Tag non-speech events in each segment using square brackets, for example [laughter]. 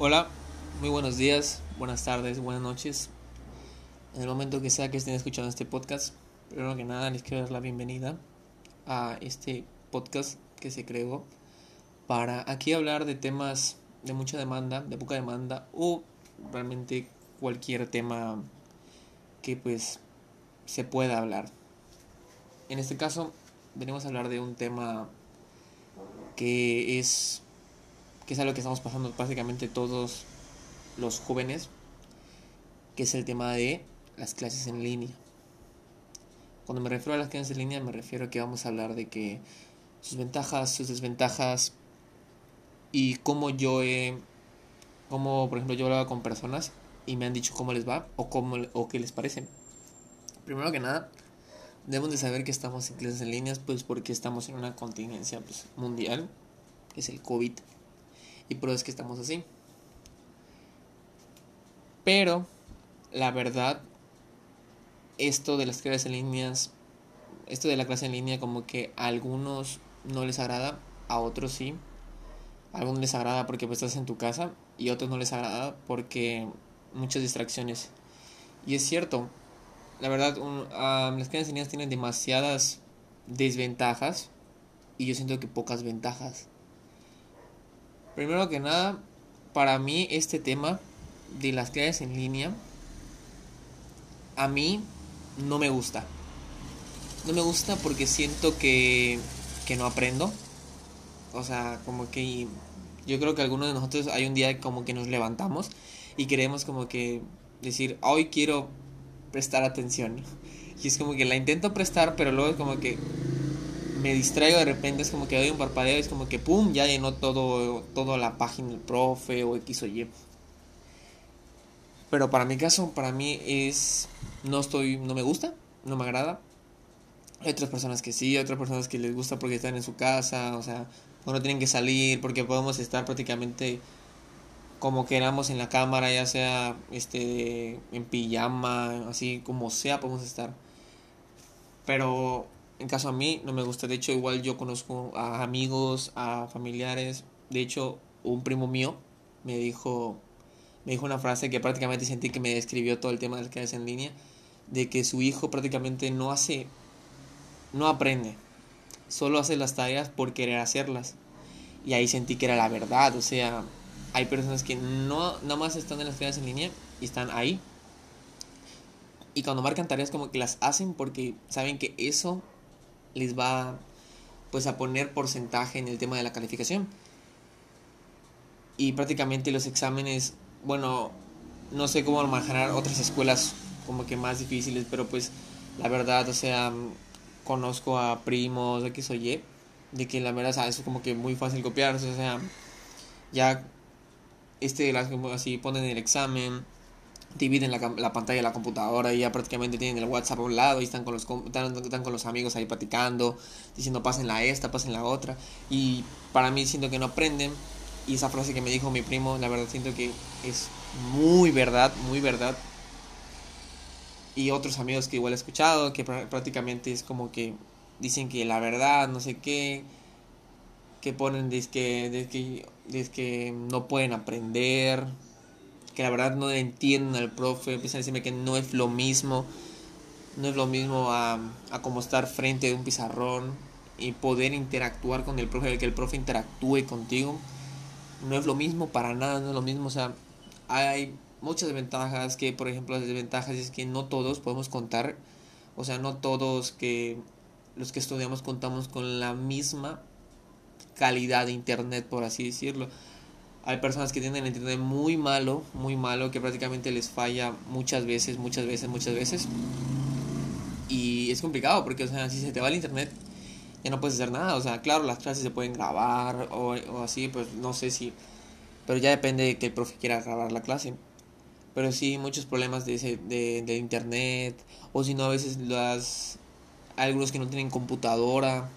Hola, muy buenos días, buenas tardes, buenas noches. En el momento que sea que estén escuchando este podcast, primero que nada les quiero dar la bienvenida a este podcast que se creó para aquí hablar de temas de mucha demanda, de poca demanda o realmente cualquier tema que pues se pueda hablar. En este caso venimos a hablar de un tema que es que es algo que estamos pasando básicamente todos los jóvenes, que es el tema de las clases en línea. Cuando me refiero a las clases en línea me refiero a que vamos a hablar de que sus ventajas, sus desventajas y cómo yo he, cómo por ejemplo yo he hablado con personas y me han dicho cómo les va o cómo o qué les parece. Primero que nada, debemos de saber que estamos en clases en línea pues porque estamos en una contingencia pues, mundial, que es el COVID y por eso es que estamos así. Pero, la verdad, esto de las clases en líneas, esto de la clase en línea como que a algunos no les agrada, a otros sí. A algunos les agrada porque pues estás en tu casa y a otros no les agrada porque muchas distracciones. Y es cierto, la verdad, las clases en línea tienen demasiadas desventajas y yo siento que pocas ventajas. Primero que nada, para mí este tema de las clases en línea, a mí no me gusta. No me gusta porque siento que, que no aprendo. O sea, como que yo creo que algunos de nosotros hay un día como que nos levantamos y queremos como que decir, hoy quiero prestar atención. [laughs] Y es como que la intento prestar, pero luego es como que me distraigo de repente, es como que doy un parpadeo, es como que pum, ya llenó todo, toda la página del profe o X o Y. Pero para mi caso, para mí es, no estoy, no me gusta, no me agrada. Hay otras personas que sí, otras personas que les gusta porque están en su casa, o sea, no tienen que salir, porque podemos estar prácticamente como queramos en la cámara, ya sea este en pijama, así como sea podemos estar. Pero en caso a mí no me gusta. De hecho, igual yo conozco a amigos, a familiares. De hecho, un primo mío me dijo, me dijo una frase que prácticamente sentí que me describió todo el tema de las clases en línea. De que su hijo prácticamente no hace, no aprende. Solo hace las tareas por querer hacerlas. Y ahí sentí que era la verdad. O sea, hay personas que no nada más están en las clases en línea y están ahí. Y cuando marcan tareas como que las hacen porque saben que eso les va pues a poner porcentaje en el tema de la calificación. Y prácticamente los exámenes, bueno, no sé cómo manejar otras escuelas como que más difíciles, pero pues la verdad, o sea, conozco a primos, de que soy Y, de que la verdad, es como que muy fácil copiarse, o sea, ya este, así ponen el examen, dividen la, la, pantalla de la computadora y ya prácticamente tienen el WhatsApp a un lado y están con los, están, con los amigos ahí platicando, diciendo pasen la esta, pasen la otra. Y para mí siento que no aprenden. Y esa frase que me dijo mi primo, la verdad siento que es muy verdad, muy verdad. Y otros amigos que igual he escuchado, que prácticamente es como que dicen que la verdad, no sé qué, que ponen de que, que, que no pueden aprender, que la verdad no entienden al profe, empiezan a decirme que no es lo mismo, no es lo mismo a, a como estar frente de un pizarrón y poder interactuar con el profe, que el profe interactúe contigo, no es lo mismo para nada, no es lo mismo, o sea, hay muchas desventajas que, por ejemplo, las desventajas es que no todos podemos contar, o sea, no todos que los que estudiamos contamos con la misma calidad de internet, por así decirlo. Hay personas que tienen el internet muy malo, muy malo, que prácticamente les falla muchas veces, muchas veces, muchas veces. Y es complicado porque, o sea, si se te va el internet, ya no puedes hacer nada. O sea, claro, las clases se pueden grabar o, así, pues no sé si... Pero ya depende de que el profe quiera grabar la clase. Pero sí, muchos problemas de, ese, de, internet. O si no, a veces las... Algunos que no tienen computadora.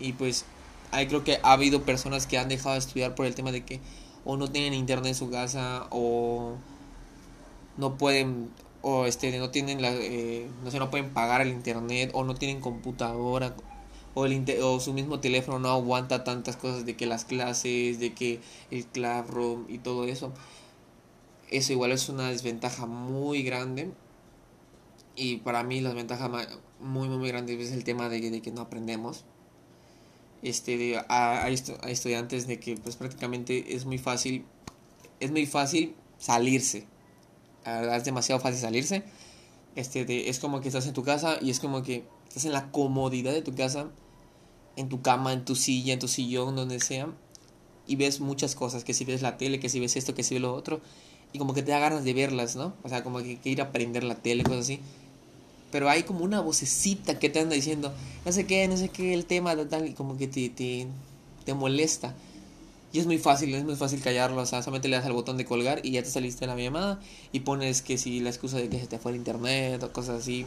Y pues, hay creo que ha habido personas que han dejado de estudiar por el tema de que o no tienen internet en su casa o no pueden o este no tienen la eh, no sé no pueden pagar el internet o no tienen computadora o el o su mismo teléfono no aguanta tantas cosas de que las clases de que el classroom y todo eso Eso igual es una desventaja muy grande. Y para mí la desventaja muy, muy, muy grande es el tema de, de que no aprendemos. Este, de, a, a, estudiantes de que pues prácticamente es muy fácil, es muy fácil salirse. es demasiado fácil salirse. Este, de, es como que estás en tu casa y es como que estás en la comodidad de tu casa, en tu cama, en tu silla, en tu sillón, donde sea, y ves muchas cosas, que si ves la tele, que si ves esto, que si ves lo otro, y como que te da ganas de verlas, ¿no? O sea, como que, ir a aprender la tele, cosas así. Pero hay como una vocecita que te anda diciendo, no sé qué, no sé qué, el tema, tal, y como que te, te, te molesta. Y es muy fácil, es muy fácil callarlo, o sea, solamente le das al botón de colgar y ya te saliste de la llamada y pones que si la excusa de que se te fue el internet o cosas así.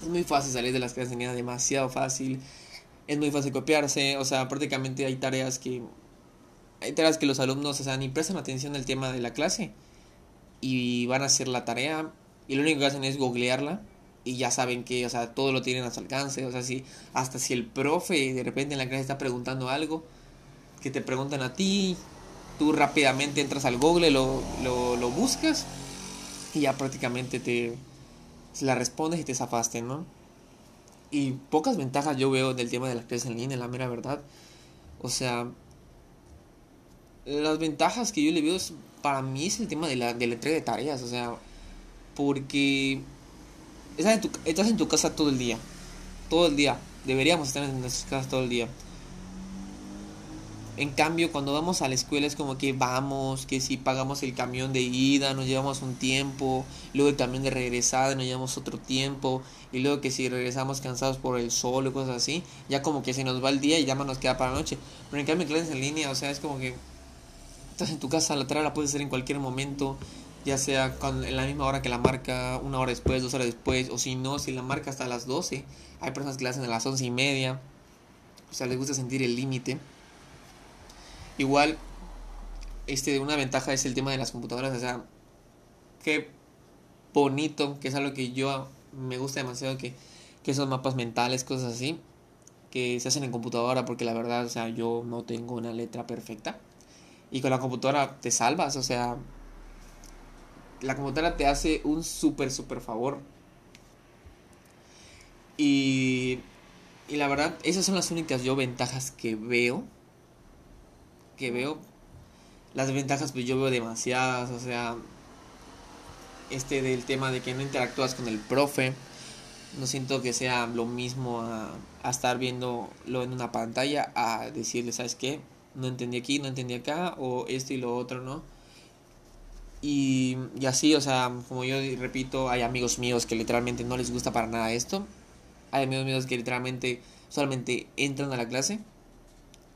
Es muy fácil salir de las clases de demasiado fácil. Es muy fácil copiarse, o sea, prácticamente hay tareas que hay tareas que los alumnos, o sea, ni prestan atención al tema de la clase y van a hacer la tarea y lo único que hacen es googlearla y ya saben que, o sea, todo lo tienen a su alcance, o sea, si hasta si el profe de repente en la clase está preguntando algo que te preguntan a ti, tú rápidamente entras al Google, lo, lo, lo buscas y ya prácticamente te la respondes y te zafaste, ¿no? Y pocas ventajas yo veo del tema de las clases en línea, la mera verdad. O sea, las ventajas que yo le veo es, para mí es el tema de la, de la entrega de tareas, o sea, porque estás en, tu, casa todo el día, todo el día, deberíamos estar en nuestras casas todo el día. En cambio, cuando vamos a la escuela es como que vamos, que si pagamos el camión de ida, nos llevamos un tiempo, luego el camión de regresada, nos llevamos otro tiempo, y luego que si regresamos cansados por el sol o cosas así, ya como que se nos va el día y ya más nos queda para la noche. Pero en cambio, clases en línea, o sea, es como que estás en tu casa, la tarea la puedes hacer en cualquier momento, ya sea en la misma hora que la marca, una hora después, dos horas después, o si no, si la marca hasta las 12, hay personas que la hacen a las once y media, o sea, les gusta sentir el límite. Igual, este, una ventaja es el tema de las computadoras, o sea, qué bonito, que es algo que yo me gusta demasiado, que, que esos mapas mentales, cosas así, que se hacen en computadora, porque la verdad, o sea, yo no tengo una letra perfecta. Y con la computadora te salvas, o sea, la computadora te hace un súper, súper favor. Y, y la verdad, esas son las únicas yo ventajas que veo que veo. Las ventajas pues yo veo demasiadas, o sea, este del tema de que no interactúas con el profe, no siento que sea lo mismo a, a estar viéndolo en una pantalla, a decirle, ¿sabes qué? No entendí aquí, no entendí acá, o esto y lo otro, ¿no? Y, así, o sea, como yo repito, hay amigos míos que literalmente no les gusta para nada esto. Hay amigos míos que literalmente solamente entran a la clase,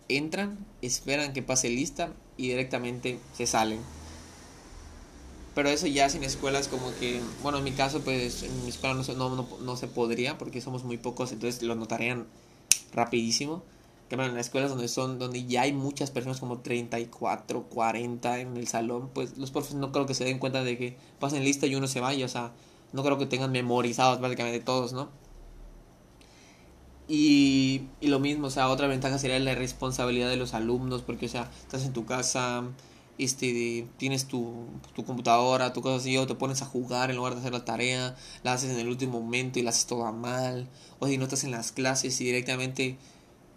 entran, esperan que pase lista y directamente se salen. Pero eso ya sin escuelas como que, bueno, en mi caso pues en mi escuela no, no, no, se podría porque somos muy pocos, entonces lo notarían rapidísimo. Que bueno, en las escuelas donde son, donde ya hay muchas personas como 34, 40 en el salón, pues los profes no creo que se den cuenta de que pasen lista y uno se vaya, o sea, no creo que tengan memorizados básicamente todos, ¿no? Y, y, lo mismo, o sea, otra ventaja sería la responsabilidad de los alumnos, porque, o sea, estás en tu casa, este, tienes tu, tu computadora, tu cosa así, o te pones a jugar en lugar de hacer la tarea, la haces en el último momento y la haces toda mal, o si no estás en las clases y directamente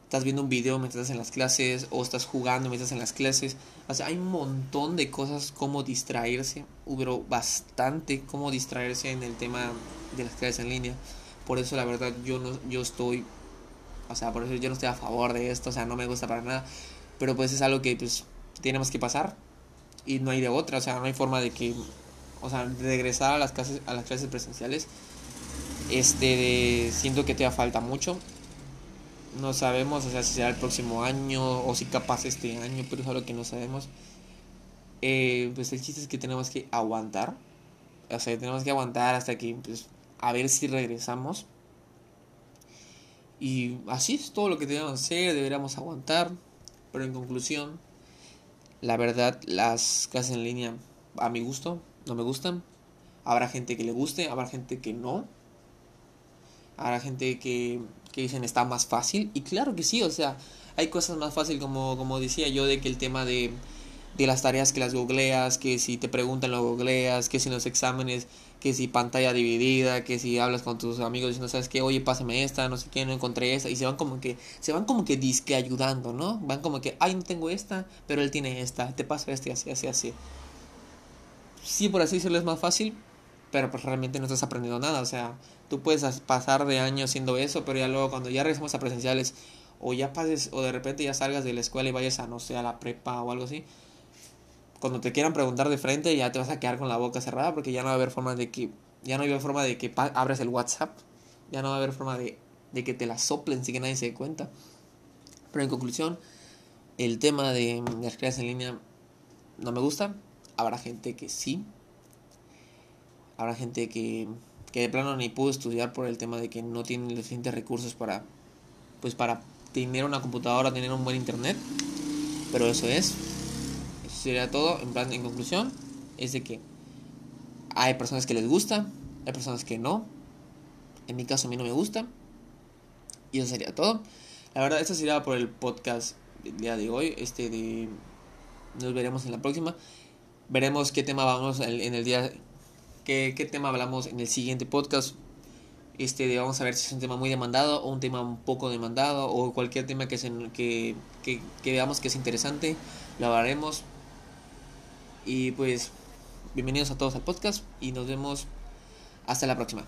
estás viendo un video mientras estás en las clases, o estás jugando mientras estás en las clases, o sea, hay un montón de cosas como distraerse, hubo bastante como distraerse en el tema de las clases en línea, por eso la verdad yo no, yo estoy o sea, por eso yo no estoy a favor de esto, o sea, no me gusta para nada. Pero pues es algo que pues tenemos que pasar y no hay de otra, o sea, no hay forma de que, o sea, regresar a las clases, a las clases presenciales. Este, siento que te falta mucho. No sabemos, o sea, si será el próximo año o si capaz este año, pero es algo que no sabemos. Eh, pues el chiste es que tenemos que aguantar. O sea, tenemos que aguantar hasta que, pues, a ver si regresamos. Y así es todo lo que tenemos que hacer, deberíamos aguantar. Pero en conclusión, la verdad, las clases en línea a mi gusto no me gustan. Habrá gente que le guste, habrá gente que no. Habrá gente que, que dicen está más fácil. Y claro que sí, o sea, hay cosas más fáciles como, como decía yo de que el tema de, de las tareas que las googleas, que si te preguntan lo googleas, que si los exámenes, que si pantalla dividida, que si hablas con tus amigos diciendo, ¿sabes qué? Oye, pásame esta, no sé qué, no encontré esta, y se van como que, se van como que disque ayudando, ¿no? Van como que, ay, no tengo esta, pero él tiene esta, te paso esta y así, así, así. Sí, por así decirlo es más fácil, pero pues realmente no estás aprendiendo nada, o sea, tú puedes pasar de año haciendo eso, pero ya luego cuando ya regresamos a presenciales, o ya pases, o de repente ya salgas de la escuela y vayas a, no sé, a la prepa o algo así, cuando te quieran preguntar de frente ya te vas a quedar con la boca cerrada porque ya no va a haber forma de que ya no hay forma de que abres el WhatsApp, ya no va a haber forma de, de que te la soplen sin que nadie se dé cuenta. Pero en conclusión, el tema de las clases en línea no me gusta. Habrá gente que sí. Habrá gente que, que de plano ni pudo estudiar por el tema de que no tiene los suficientes recursos para pues para tener una computadora, tener un buen internet. Pero eso es sería todo. En plan, en conclusión, es de que hay personas que les gusta, hay personas que no. En mi caso, a mí no me gusta. Y eso sería todo. La verdad, esto sería por el podcast del día de hoy. Este de. Nos veremos en la próxima. Veremos qué tema vamos en el día. Qué, qué tema hablamos en el siguiente podcast. Este, vamos a ver si es un tema muy demandado o un tema un poco demandado o cualquier tema que, se, que, que, que veamos que es interesante. Lo hablaremos. Y pues, bienvenidos a todos al podcast y nos vemos hasta la próxima.